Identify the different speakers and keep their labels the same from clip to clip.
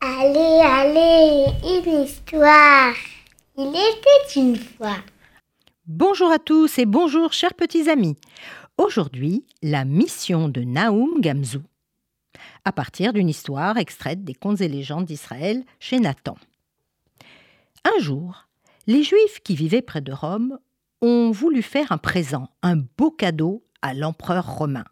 Speaker 1: Allez, allez, une histoire. Il était une fois.
Speaker 2: Bonjour à tous et bonjour chers petits amis. Aujourd'hui, la mission de Naoum Gamzou. À partir d'une histoire extraite des contes et légendes d'Israël chez Nathan. Un jour, les Juifs qui vivaient près de Rome ont voulu faire un présent, un beau cadeau à l'empereur romain.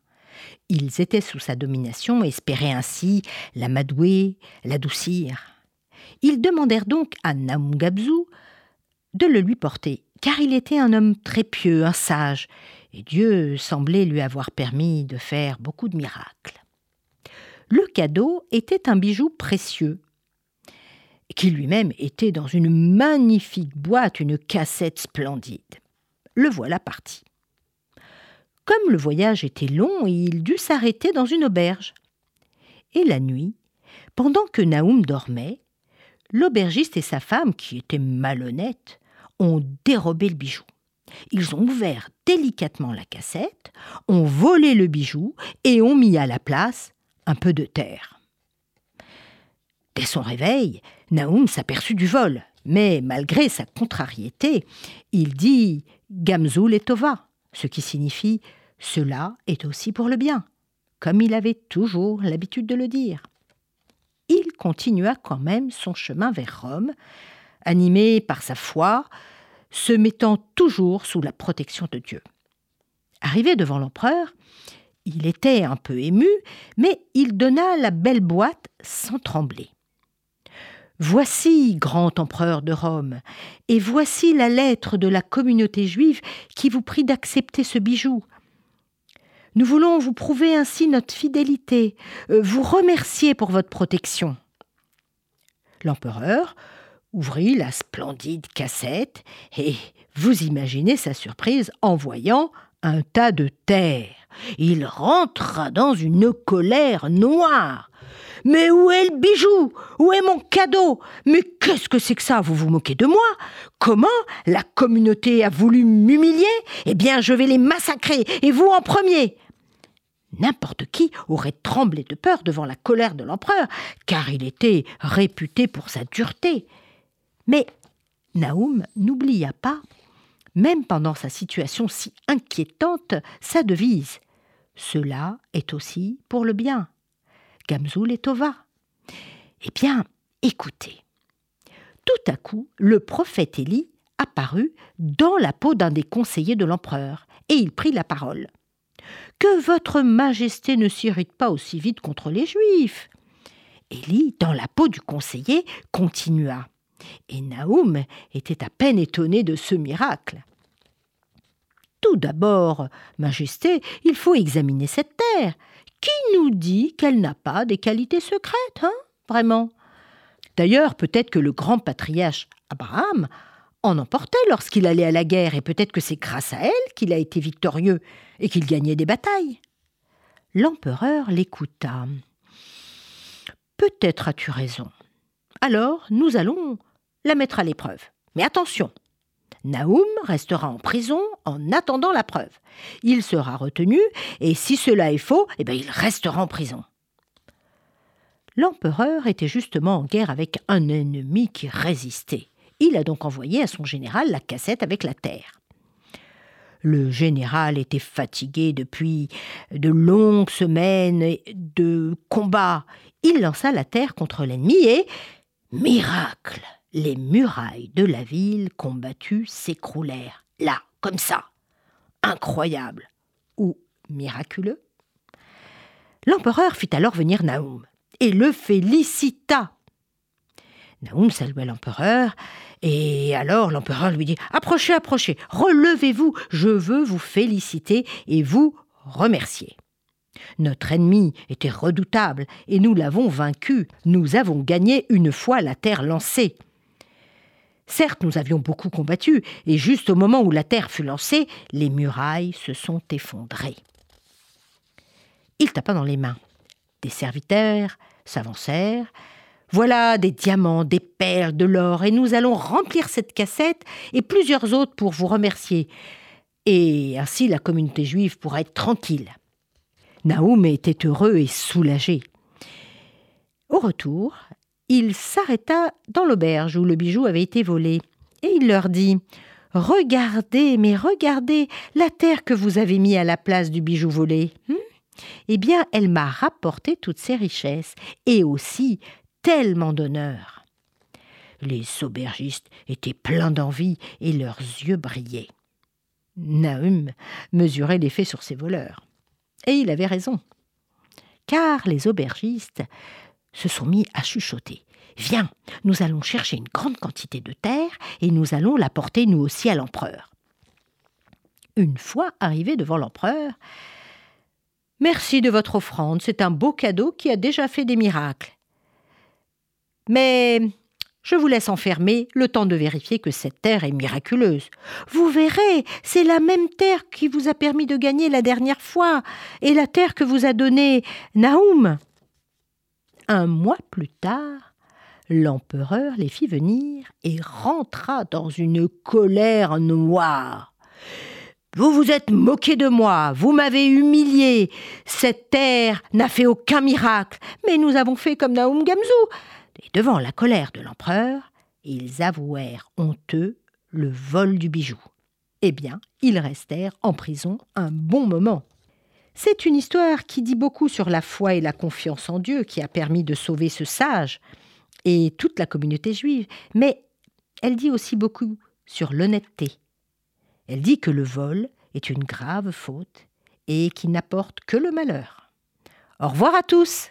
Speaker 2: Ils étaient sous sa domination et espéraient ainsi l'amadouer, l'adoucir. Ils demandèrent donc à Naoum Gamzou de le lui porter, car il était un homme très pieux, un sage, et Dieu semblait lui avoir permis de faire beaucoup de miracles. Le cadeau était un bijou précieux, qui lui-même était dans une magnifique boîte, une cassette splendide. Le voilà parti. Comme le voyage était long, il dut s'arrêter dans une auberge. Et la nuit, pendant que Naoum dormait, l'aubergiste et sa femme, qui étaient malhonnêtes, ont dérobé le bijou. Ils ont ouvert délicatement la cassette, ont volé le bijou et ont mis à la place un peu de terre. Dès son réveil, Naoum s'aperçut du vol, mais malgré sa contrariété, il dit Gamzoul et Tova, ce qui signifie Cela est aussi pour le bien, comme il avait toujours l'habitude de le dire. Il continua quand même son chemin vers Rome, animé par sa foi, se mettant toujours sous la protection de Dieu. Arrivé devant l'empereur, il était un peu ému, mais il donna la belle boîte sans trembler. Voici, grand empereur de Rome, et voici la lettre de la communauté juive qui vous prie d'accepter ce bijou. Nous voulons vous prouver ainsi notre fidélité, euh, vous remercier pour votre protection. L'empereur ouvrit la splendide cassette et vous imaginez sa surprise en voyant un tas de terre. Il rentra dans une colère noire. Mais où est le bijou? Où est mon cadeau? Mais qu'est-ce que c'est que ça? Vous vous moquez de moi? Comment La communauté a voulu m'humilier? Eh bien, je vais les massacrer, et vous en premier N'importe qui aurait tremblé de peur devant la colère de l'empereur, car il était réputé pour sa dureté. Mais Naoum n'oublia pas, même pendant sa situation si inquiétante, sa devise. Cela est aussi pour le bien. Gamzoul et Tova. Eh bien, écoutez. Tout à coup, le prophète Élie apparut dans la peau d'un des conseillers de l'empereur, et il prit la parole. Que votre majesté ne s'irrite pas aussi vite contre les Juifs. Élie, dans la peau du conseiller, continua. Et Naoum était à peine étonné de ce miracle. Tout d'abord, Majesté, il faut examiner cette terre. Qui nous dit qu'elle n'a pas des qualités secrètes, hein Vraiment? D'ailleurs, peut-être que le grand patriarche Abraham en emportait lorsqu'il allait à la guerre, et peut-être que c'est grâce à elle qu'il a été victorieux et qu'il gagnait des batailles. L'empereur l'écouta. Peut-être as-tu raison. Alors, nous allons la mettre à l'épreuve. Mais attention, Naoum restera en prison en attendant la preuve. Il sera retenu, et si cela est faux, eh bien, il restera en prison. L'empereur était justement en guerre avec un ennemi qui résistait. Il a donc envoyé à son général la cassette avec la terre. Le général était fatigué depuis de longues semaines de combats. Il lança la terre contre l'ennemi et, miracle, les murailles de la ville combattue s'écroulèrent, là, comme ça. Incroyable ou miraculeux. L'empereur fit alors venir Naoum et le félicita. Naoum salua l'empereur, et alors l'empereur lui dit Approchez, approchez, relevez-vous, je veux vous féliciter et vous remercier. Notre ennemi était redoutable, et nous l'avons vaincu. Nous avons gagné une fois la terre lancée. Certes, nous avions beaucoup combattu, et juste au moment où la terre fut lancée, les murailles se sont effondrées. Il tapa dans les mains. Des serviteurs s'avancèrent. Voilà des diamants, des perles, de l'or, et nous allons remplir cette cassette et plusieurs autres pour vous remercier. Et ainsi la communauté juive pourra être tranquille. Naoum était heureux et soulagé. Au retour, il s'arrêta dans l'auberge où le bijou avait été volé, et il leur dit Regardez, mais regardez la terre que vous avez mis à la place du bijou volé. Hmm? Eh bien, elle m'a rapporté toutes ces richesses, et aussi tellement d'honneur. Les aubergistes étaient pleins d'envie et leurs yeux brillaient. Nahum mesurait l'effet sur ses voleurs. Et il avait raison. Car les aubergistes se sont mis à chuchoter. Viens, nous allons chercher une grande quantité de terre et nous allons la porter nous aussi à l'empereur. Une fois arrivés devant l'empereur, Merci de votre offrande, c'est un beau cadeau qui a déjà fait des miracles. Mais je vous laisse enfermer le temps de vérifier que cette terre est miraculeuse. Vous verrez, c'est la même terre qui vous a permis de gagner la dernière fois, et la terre que vous a donnée Naoum. Un mois plus tard, l'empereur les fit venir et rentra dans une colère noire. Vous vous êtes moqué de moi, vous m'avez humilié. Cette terre n'a fait aucun miracle, mais nous avons fait comme Naoum Gamzou. Et devant la colère de l'empereur, ils avouèrent honteux le vol du bijou. Eh bien, ils restèrent en prison un bon moment. C'est une histoire qui dit beaucoup sur la foi et la confiance en Dieu qui a permis de sauver ce sage et toute la communauté juive, mais elle dit aussi beaucoup sur l'honnêteté. Elle dit que le vol est une grave faute et qui n'apporte que le malheur. Au revoir à tous.